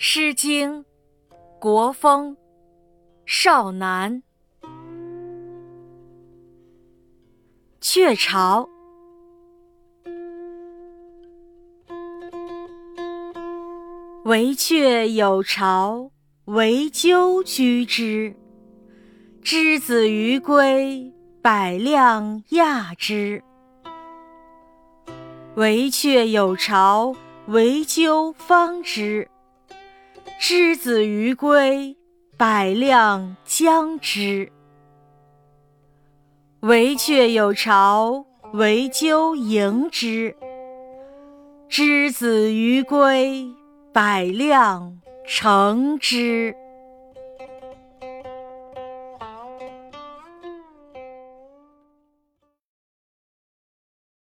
诗经·国风·少南。雀巢，惟雀有巢，惟鸠居之。之子于归，百辆亚之。惟雀有巢，惟鸠方之。之子于归，百辆将之。惟雀有巢，惟鸠迎之。之子于归，百辆乘之。